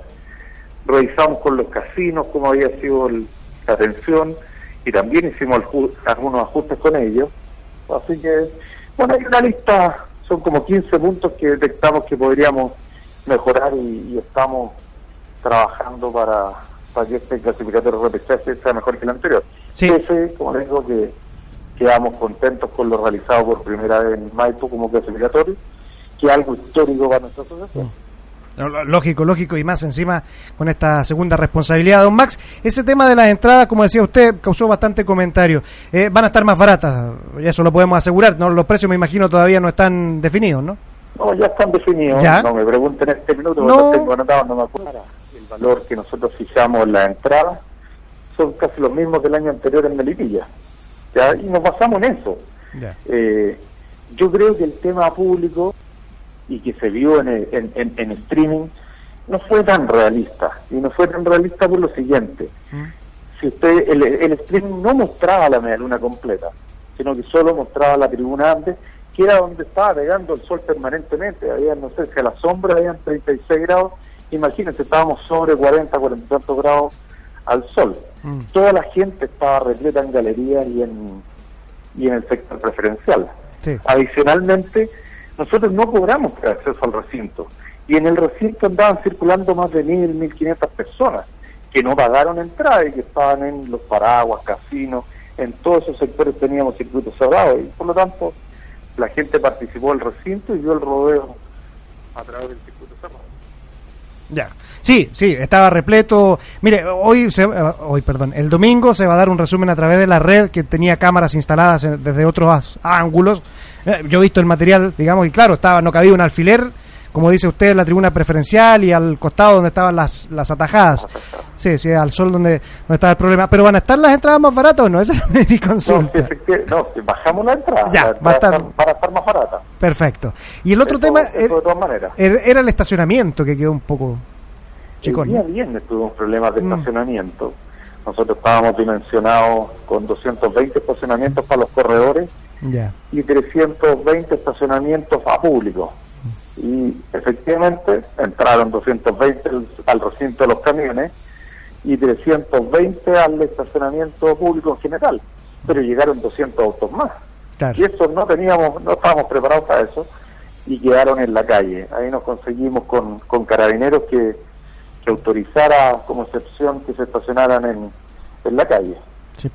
Revisamos con los casinos cómo había sido el- la atención y también hicimos algunos ajustes con ellos. Así que, bueno, hay una lista, son como 15 puntos que detectamos que podríamos mejorar y, y estamos trabajando para, para que este clasificatorio repechaje sea mejor que el anterior. Sí. Ese, como les digo, que quedamos contentos con lo realizado por primera vez en Maipo como clasificatorio, que es algo histórico para nuestra asociación. Lo- Lógico, lógico, y más encima con esta segunda responsabilidad. Don Max, ese tema de las entradas, como decía usted, causó bastante comentario. Eh, van a estar más baratas, eso lo podemos asegurar. ¿no? Los precios, me imagino, todavía no están definidos, ¿no? No, ya están definidos. ¿Ya? No me pregunten en este minuto, no tengo anotado, no me acuerdo. El valor que nosotros fijamos en la entrada son casi los mismos del año anterior en Melipilla. ¿ya? Y nos basamos en eso. Eh, yo creo que el tema público y que se vio en, el- en, en- en streaming no fue tan realista. Y no fue tan realista por lo siguiente. Si usted, el, el streaming no mostraba la media luna completa, sino que solo mostraba la tribuna antes, que era donde estaba pegando el sol permanentemente. Había, no sé, si a la sombra habían 36 grados. Imagínense, estábamos sobre 40, 40 y tantos grados al sol. Toda la gente estaba repleta en galerías y en, y en el sector preferencial. Sí. Adicionalmente, nosotros no cobramos acceso al recinto. Y en el recinto andaban circulando más de 1.000, 1.500 personas que no pagaron entrada y que estaban en los paraguas, casinos, en todos esos sectores teníamos circuitos cerrados. Y por lo tanto, la gente participó del recinto y vio el rodeo a través del circuito cerrado. Ya. Sí, sí, estaba repleto. Mire, hoy, se, eh, hoy, perdón, el domingo se va a dar un resumen a través de la red que tenía cámaras instaladas desde otros ángulos. Eh, yo he visto el material, digamos, y claro, estaba, no cabía un alfiler, como dice usted, en la tribuna preferencial y al costado donde estaban las, las atajadas. Sí, sí, al sol donde, donde estaba el problema. Pero van a estar las entradas más baratas o no? Esa es mi No, consulta. si no, si bajamos la entrada, Ya, la va a estar- para estar más barata. Perfecto. Y el otro tema eso er- de todas maneras. er- era el estacionamiento que quedó un poco chicón. El día viernes tuvimos problemas de Mm. estacionamiento. Nosotros estábamos dimensionados con 220 estacionamientos para los corredores Ya. y 320 estacionamientos a público. Y efectivamente entraron 220 al, al recinto de los camiones y 320 al estacionamiento público en general, pero llegaron 200 autos más. Claro. Y eso no teníamos, no estábamos preparados para eso y quedaron en la calle. Ahí nos conseguimos con, con carabineros que, que autorizara como excepción que se estacionaran en, en la calle. Sí.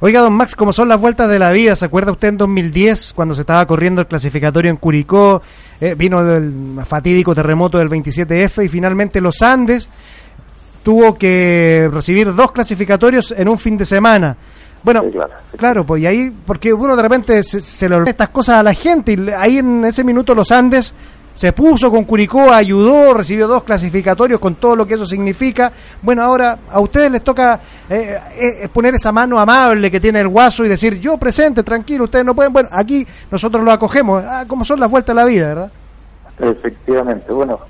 Oiga, don Max, como son las vueltas de la vida, ¿se acuerda usted en 2010 cuando se estaba corriendo el clasificatorio en Curicó? eh, vino el fatídico terremoto del 27F y finalmente los Andes tuvo que recibir dos clasificatorios en un fin de semana. Bueno, claro, pues y ahí, porque uno de repente se, se le olvida estas cosas a la gente y ahí en ese minuto los Andes se puso con Curicó, ayudó, recibió dos clasificatorios con todo lo que eso significa. Bueno, ahora a ustedes les toca eh, eh, poner esa mano amable que tiene el guaso y decir, yo presente, tranquilo, ustedes no pueden. Bueno, aquí nosotros lo acogemos, ah, como son las vueltas de la vida, ¿verdad? Efectivamente, bueno,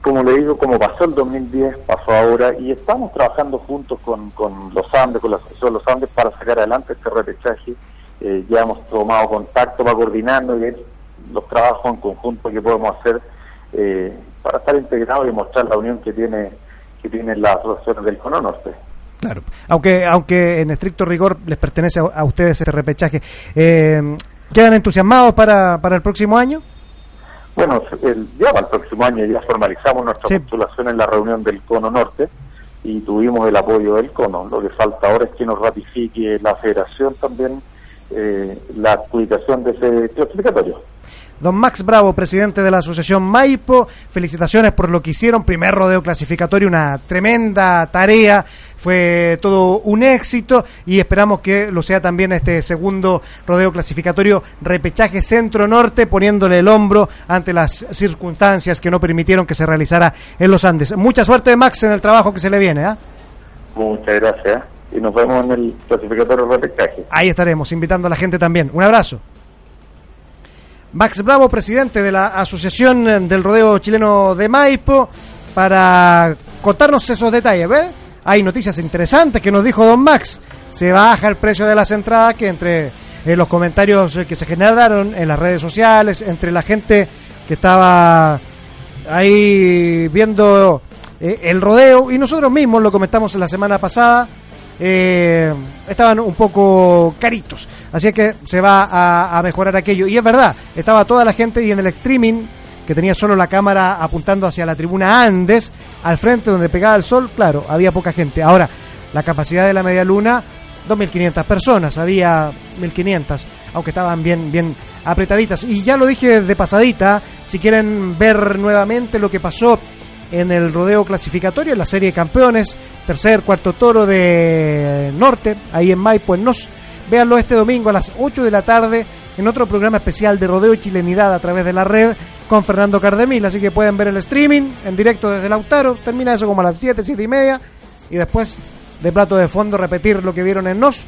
como le digo, como pasó el 2010, pasó ahora, y estamos trabajando juntos con, con los Andes, con la Asociación de los Andes, para sacar adelante este repechaje. Eh, ya hemos tomado contacto para coordinarnos y los trabajos en conjunto que podemos hacer eh, para estar integrados y mostrar la unión que tiene que tienen las asociaciones del Cono Norte. Claro, aunque aunque en estricto rigor les pertenece a, ustedes este repechaje, eh, ¿quedan entusiasmados para, para el próximo año? Bueno, el, ya para el próximo año ya formalizamos nuestra postulación en la reunión del Cono Norte y tuvimos el apoyo del Cono. Lo que falta ahora es que nos ratifique la federación también eh, la adjudicación de ese clasificatorio. Don Max Bravo, presidente de la Asociación Maipo, felicitaciones por lo que hicieron. Primer rodeo clasificatorio, una tremenda tarea. Fue todo un éxito y esperamos que lo sea también este segundo rodeo clasificatorio, repechaje centro-norte, poniéndole el hombro ante las circunstancias que no permitieron que se realizara en los Andes. Mucha suerte, Max, en el trabajo que se le viene. ¿ah? Muchas gracias. Y nos vemos en el clasificatorio repechaje. Ahí estaremos, invitando a la gente también. Un abrazo. Max Bravo, presidente de la Asociación del Rodeo Chileno de Maipo, para contarnos esos detalles. ¿ves? Hay noticias interesantes que nos dijo don Max. Se baja el precio de las entradas, que entre eh, los comentarios que se generaron en las redes sociales, entre la gente que estaba ahí viendo eh, el rodeo, y nosotros mismos lo comentamos la semana pasada, eh, estaban un poco caritos. Así que se va a, mejorar aquello. Y es verdad, estaba toda la gente y en el streaming, que tenía solo la cámara apuntando hacia la tribuna Andes, al frente donde pegaba el sol, claro, había poca gente. Ahora, la capacidad de la media luna, 2.500 personas, había 1.500, aunque estaban bien, bien apretaditas. Y ya lo dije de pasadita, si quieren ver nuevamente lo que pasó en el rodeo clasificatorio, en la serie de campeones, tercer, cuarto toro de Norte, ahí en Maipo, en Nos. Véanlo este domingo a las 8 de la tarde en otro programa especial de rodeo chilenidad a través de la red con Fernando Cardemil. Así que pueden ver el streaming en directo desde Lautaro. Termina eso como a las 7, 7 y media. Y después de plato de fondo repetir lo que vieron en Nos.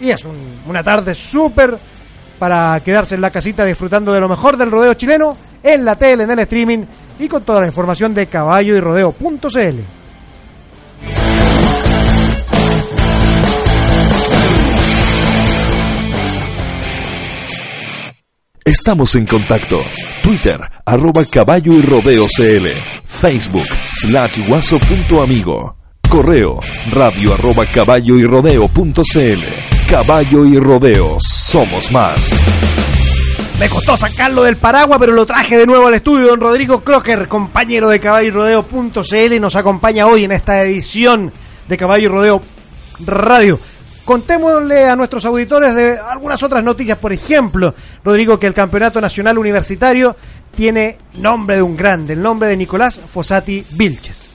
Y es una tarde súper para quedarse en la casita disfrutando de lo mejor del rodeo chileno en la tele, en el streaming y con toda la información de caballo y. Estamos en contacto. Twitter, arroba caballo y rodeo CL. Facebook, slash guaso.amigo. Correo, radio arroba caballo y rodeo.cl. Caballo y rodeo, somos más. Me costó sacarlo del paraguas, pero lo traje de nuevo al estudio. Don Rodrigo Crocker, compañero de Caballo y Rodeo.cl, nos acompaña hoy en esta edición de Caballo y Rodeo Radio. Contémosle a nuestros auditores de algunas otras noticias. Por ejemplo, Rodrigo, que el Campeonato Nacional Universitario tiene nombre de un grande, el nombre de Nicolás Fossati Vilches.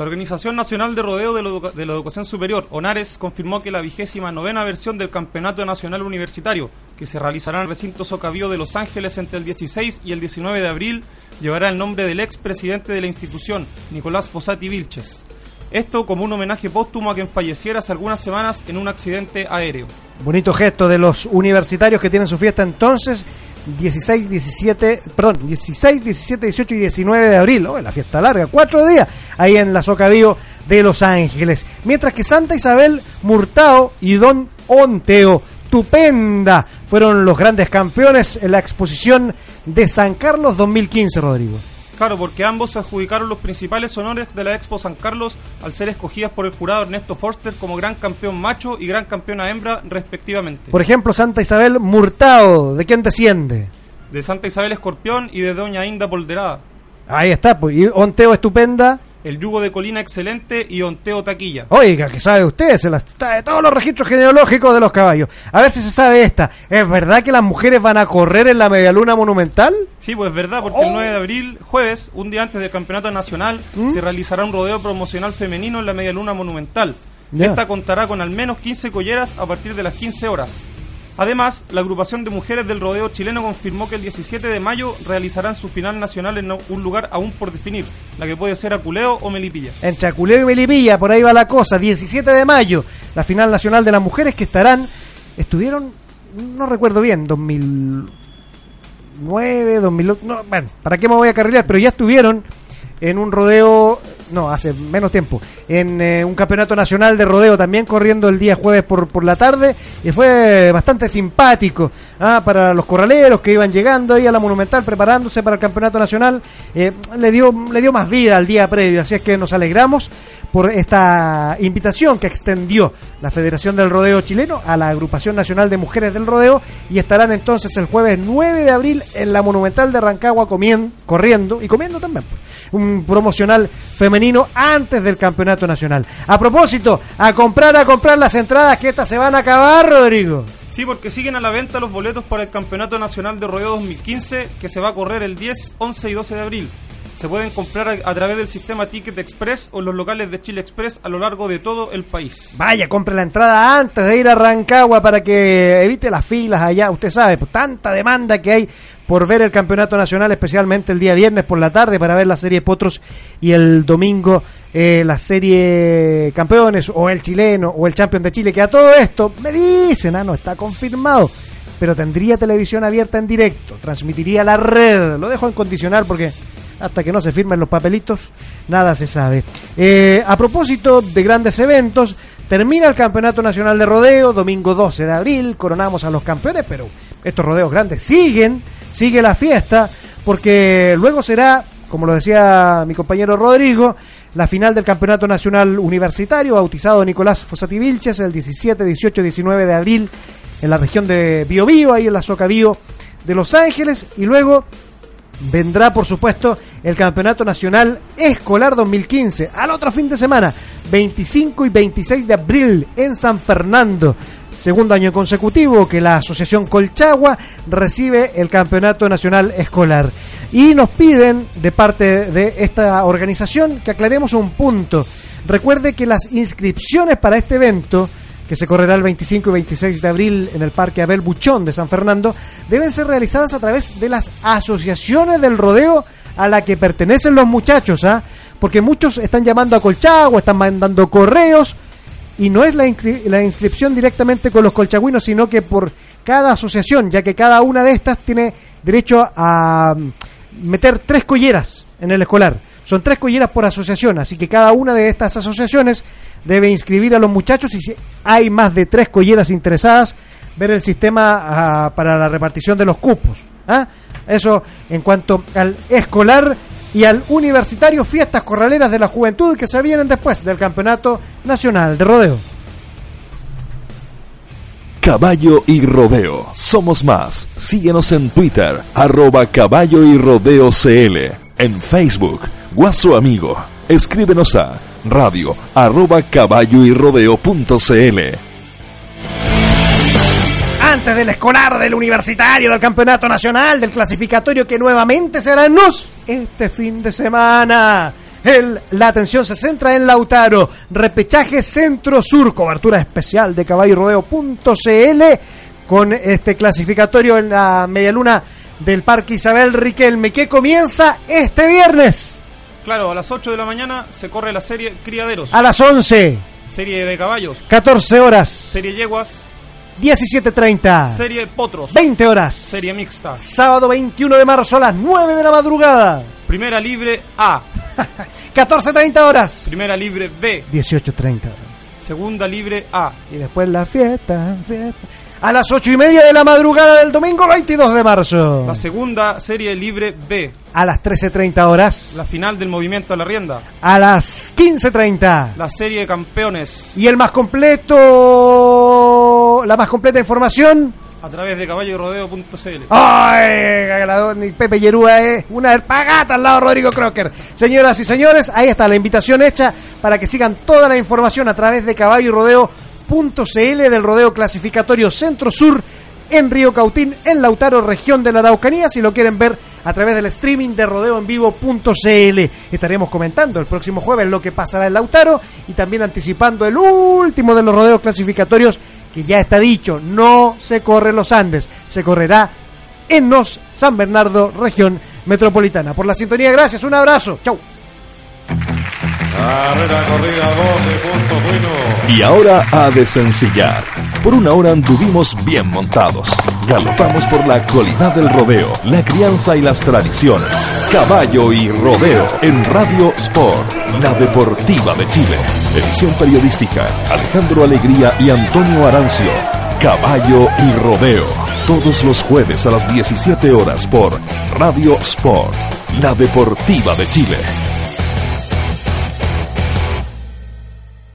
La Organización Nacional de Rodeo de, la Educación Superior, ONARES, confirmó que la vigésima novena versión del Campeonato Nacional Universitario, que se realizará en el recinto Socavío de Los Ángeles entre el 16 y el 19 de abril, llevará el nombre del ex presidente de la institución, Nicolás Fossati Vilches. Esto como un homenaje póstumo a quien falleciera hace algunas semanas en un accidente aéreo. Bonito gesto de los universitarios que tienen su fiesta entonces 16, 17, perdón, 16, 17, 18 y 19 de abril. Oh, la fiesta larga, cuatro días ahí en la Socadío de Los Ángeles. Mientras que Santa Isabel, Murtao y Don Onteo, Tupenda, fueron los grandes campeones en la exposición de San Carlos 2015, Rodrigo. Claro, porque ambos adjudicaron los principales honores de la Expo San Carlos al ser escogidas por el jurado Ernesto Forster como gran campeón macho y gran campeona hembra, respectivamente. Por ejemplo, Santa Isabel Murtado, ¿de quién desciende? De Santa Isabel Escorpión y de Doña Inda Polderada. Ahí está, pues. Y Onteo Estupenda el yugo de colina excelente y onteo taquilla. Oiga, que sabe usted, se las está de todos los registros genealógicos de los caballos. A ver si se sabe esta. ¿Es verdad que las mujeres van a correr en la medialuna monumental? Sí, pues es verdad, porque el 9 de abril, jueves, un día antes del campeonato nacional, ¿Mm? se realizará un rodeo promocional femenino en la medialuna monumental. Esta contará con al menos 15 colleras a partir de las 15 horas. Además, la agrupación de mujeres del rodeo chileno confirmó que el 17 de mayo realizarán su final nacional en un lugar aún por definir, la que puede ser Aculeo o Melipilla. Entre Aculeo y Melipilla, por ahí va la cosa. 17 de mayo, la final nacional de las mujeres que estarán, estuvieron, no recuerdo bien, 2009, 2008, no, bueno, ¿para qué me voy a carrilear? Pero ya estuvieron en un rodeo, no, hace menos tiempo, en eh, un campeonato nacional de rodeo también corriendo el día jueves por, por la tarde y fue bastante simpático ah, para los corraleros que iban llegando ahí a la Monumental preparándose para el campeonato nacional, eh, le, dio, le dio más vida al día previo, así es que nos alegramos por esta invitación que extendió la Federación del Rodeo Chileno a la Agrupación Nacional de Mujeres del Rodeo y estarán entonces el jueves 9 de abril en la Monumental de Rancagua comiendo, corriendo y comiendo también. Pues un promocional femenino antes del campeonato nacional. A propósito, a comprar, a comprar las entradas que estas se van a acabar, Rodrigo. Sí, porque siguen a la venta los boletos para el Campeonato Nacional de Rodeo 2015 que se va a correr el 10, 11 y 12 de abril. Se pueden comprar a, través del sistema Ticket Express o los locales de Chile Express a lo largo de todo el país. Vaya, compre la entrada antes de ir a Rancagua para que evite las filas allá. Usted sabe, pues, tanta demanda que hay por ver el campeonato nacional, especialmente el día viernes por la tarde, para ver la serie Potros y el domingo eh, la serie Campeones o el chileno o el Champion de Chile, que a todo esto me dicen, ah, no está confirmado, pero tendría televisión abierta en directo, transmitiría la red, lo dejo en condicional porque hasta que no se firmen los papelitos, nada se sabe. Eh, a propósito de grandes eventos, termina el Campeonato Nacional de Rodeo, domingo 12 de abril, coronamos a los campeones, pero estos rodeos grandes siguen sigue la fiesta, porque luego será, como lo decía mi compañero Rodrigo, la final del Campeonato Nacional Universitario, bautizado Nicolás Fossati Vilches, el 17, 18, 19 de abril en la región de Biobío, ahí en la Soca Bio de Los Ángeles, y luego vendrá, por supuesto, el Campeonato Nacional Escolar 2015, al otro fin de semana, 25 y 26 de abril en San Fernando. Segundo año consecutivo que la Asociación Colchagua recibe el Campeonato Nacional Escolar. Y nos piden, de parte de esta organización, que aclaremos un punto. Recuerde que las inscripciones para este evento que se correrá el 25 y 26 de abril en el Parque Abel Buchón de San Fernando, deben ser realizadas a través de las asociaciones del rodeo a la que pertenecen los muchachos, ¿ah? Porque muchos están llamando a Colchagua, están mandando correos, y no es la, la inscripción directamente con los colchagüinos, sino que por cada asociación, ya que cada una de estas tiene derecho a mm, meter tres colleras en el escolar. Son tres colleras por asociación, así que cada una de estas asociaciones debe inscribir a los muchachos y si hay más de tres colleras interesadas, ver el sistema ah, para la repartición de los cupos. ¿ah? Eso en cuanto al escolar y al universitario, fiestas corraleras de la juventud que se vienen después del Campeonato Nacional de Rodeo. Caballo y Rodeo. Somos más. Síguenos en Twitter, arroba caballo y rodeo CL. En Facebook, Guaso Amigo. Escríbenos a radio arroba caballo y rodeo.cl. Antes del escolar, del universitario, del campeonato nacional, del clasificatorio que nuevamente será en NUS este fin de semana. El, la atención se centra en Lautaro, repechaje centro-sur, cobertura especial de caballo rodeo.cl con este clasificatorio en la medialuna del Parque Isabel Riquelme que comienza este viernes. Claro, a las 8 de la mañana se corre la serie Criaderos. A las 11. Serie de caballos. 14 horas. Serie Yeguas. 17.30. Serie Potros. 20 horas. Serie Mixta. Sábado 21 de marzo a las 9 de la madrugada. Primera Libre A. 14.30 horas. Primera Libre B. 18.30. Segunda Libre A. Y después la fiesta, fiesta a las ocho y media de la madrugada del domingo 22 de marzo. La segunda serie libre B. A las 13.30 horas. La final del movimiento a la rienda. A las 15.30. La serie de campeones. Y el más completo. La más completa información. A través de caballorodeo.cl. ¡Ay! Pepe Yerúa es una pagata al lado de Rodrigo Crocker. Señoras y señores, ahí está la invitación hecha para que sigan toda la información a través de Caballo y Rodeo .cl del rodeo clasificatorio Centro Sur en Río Cautín, en Lautaro, región de la Araucanía. Si lo quieren ver a través del streaming de rodeoenvivo.cl. Estaremos comentando el próximo jueves lo que pasará en Lautaro y también anticipando el último de los rodeos clasificatorios que ya está dicho, no se corre los Andes, se correrá en Nos, San Bernardo, región metropolitana. Por la sintonía, gracias, un abrazo, chau. Carrera corrida 12.1. Y ahora a desencillar. Por una hora anduvimos bien montados. Galopamos por la actualidad del rodeo, la crianza y las tradiciones. Caballo y rodeo en Radio Sport, la deportiva de Chile. Edición periodística, Alejandro Alegría y Antonio Arancio. Caballo y rodeo. Todos los jueves a las 17 horas por Radio Sport, la deportiva de Chile.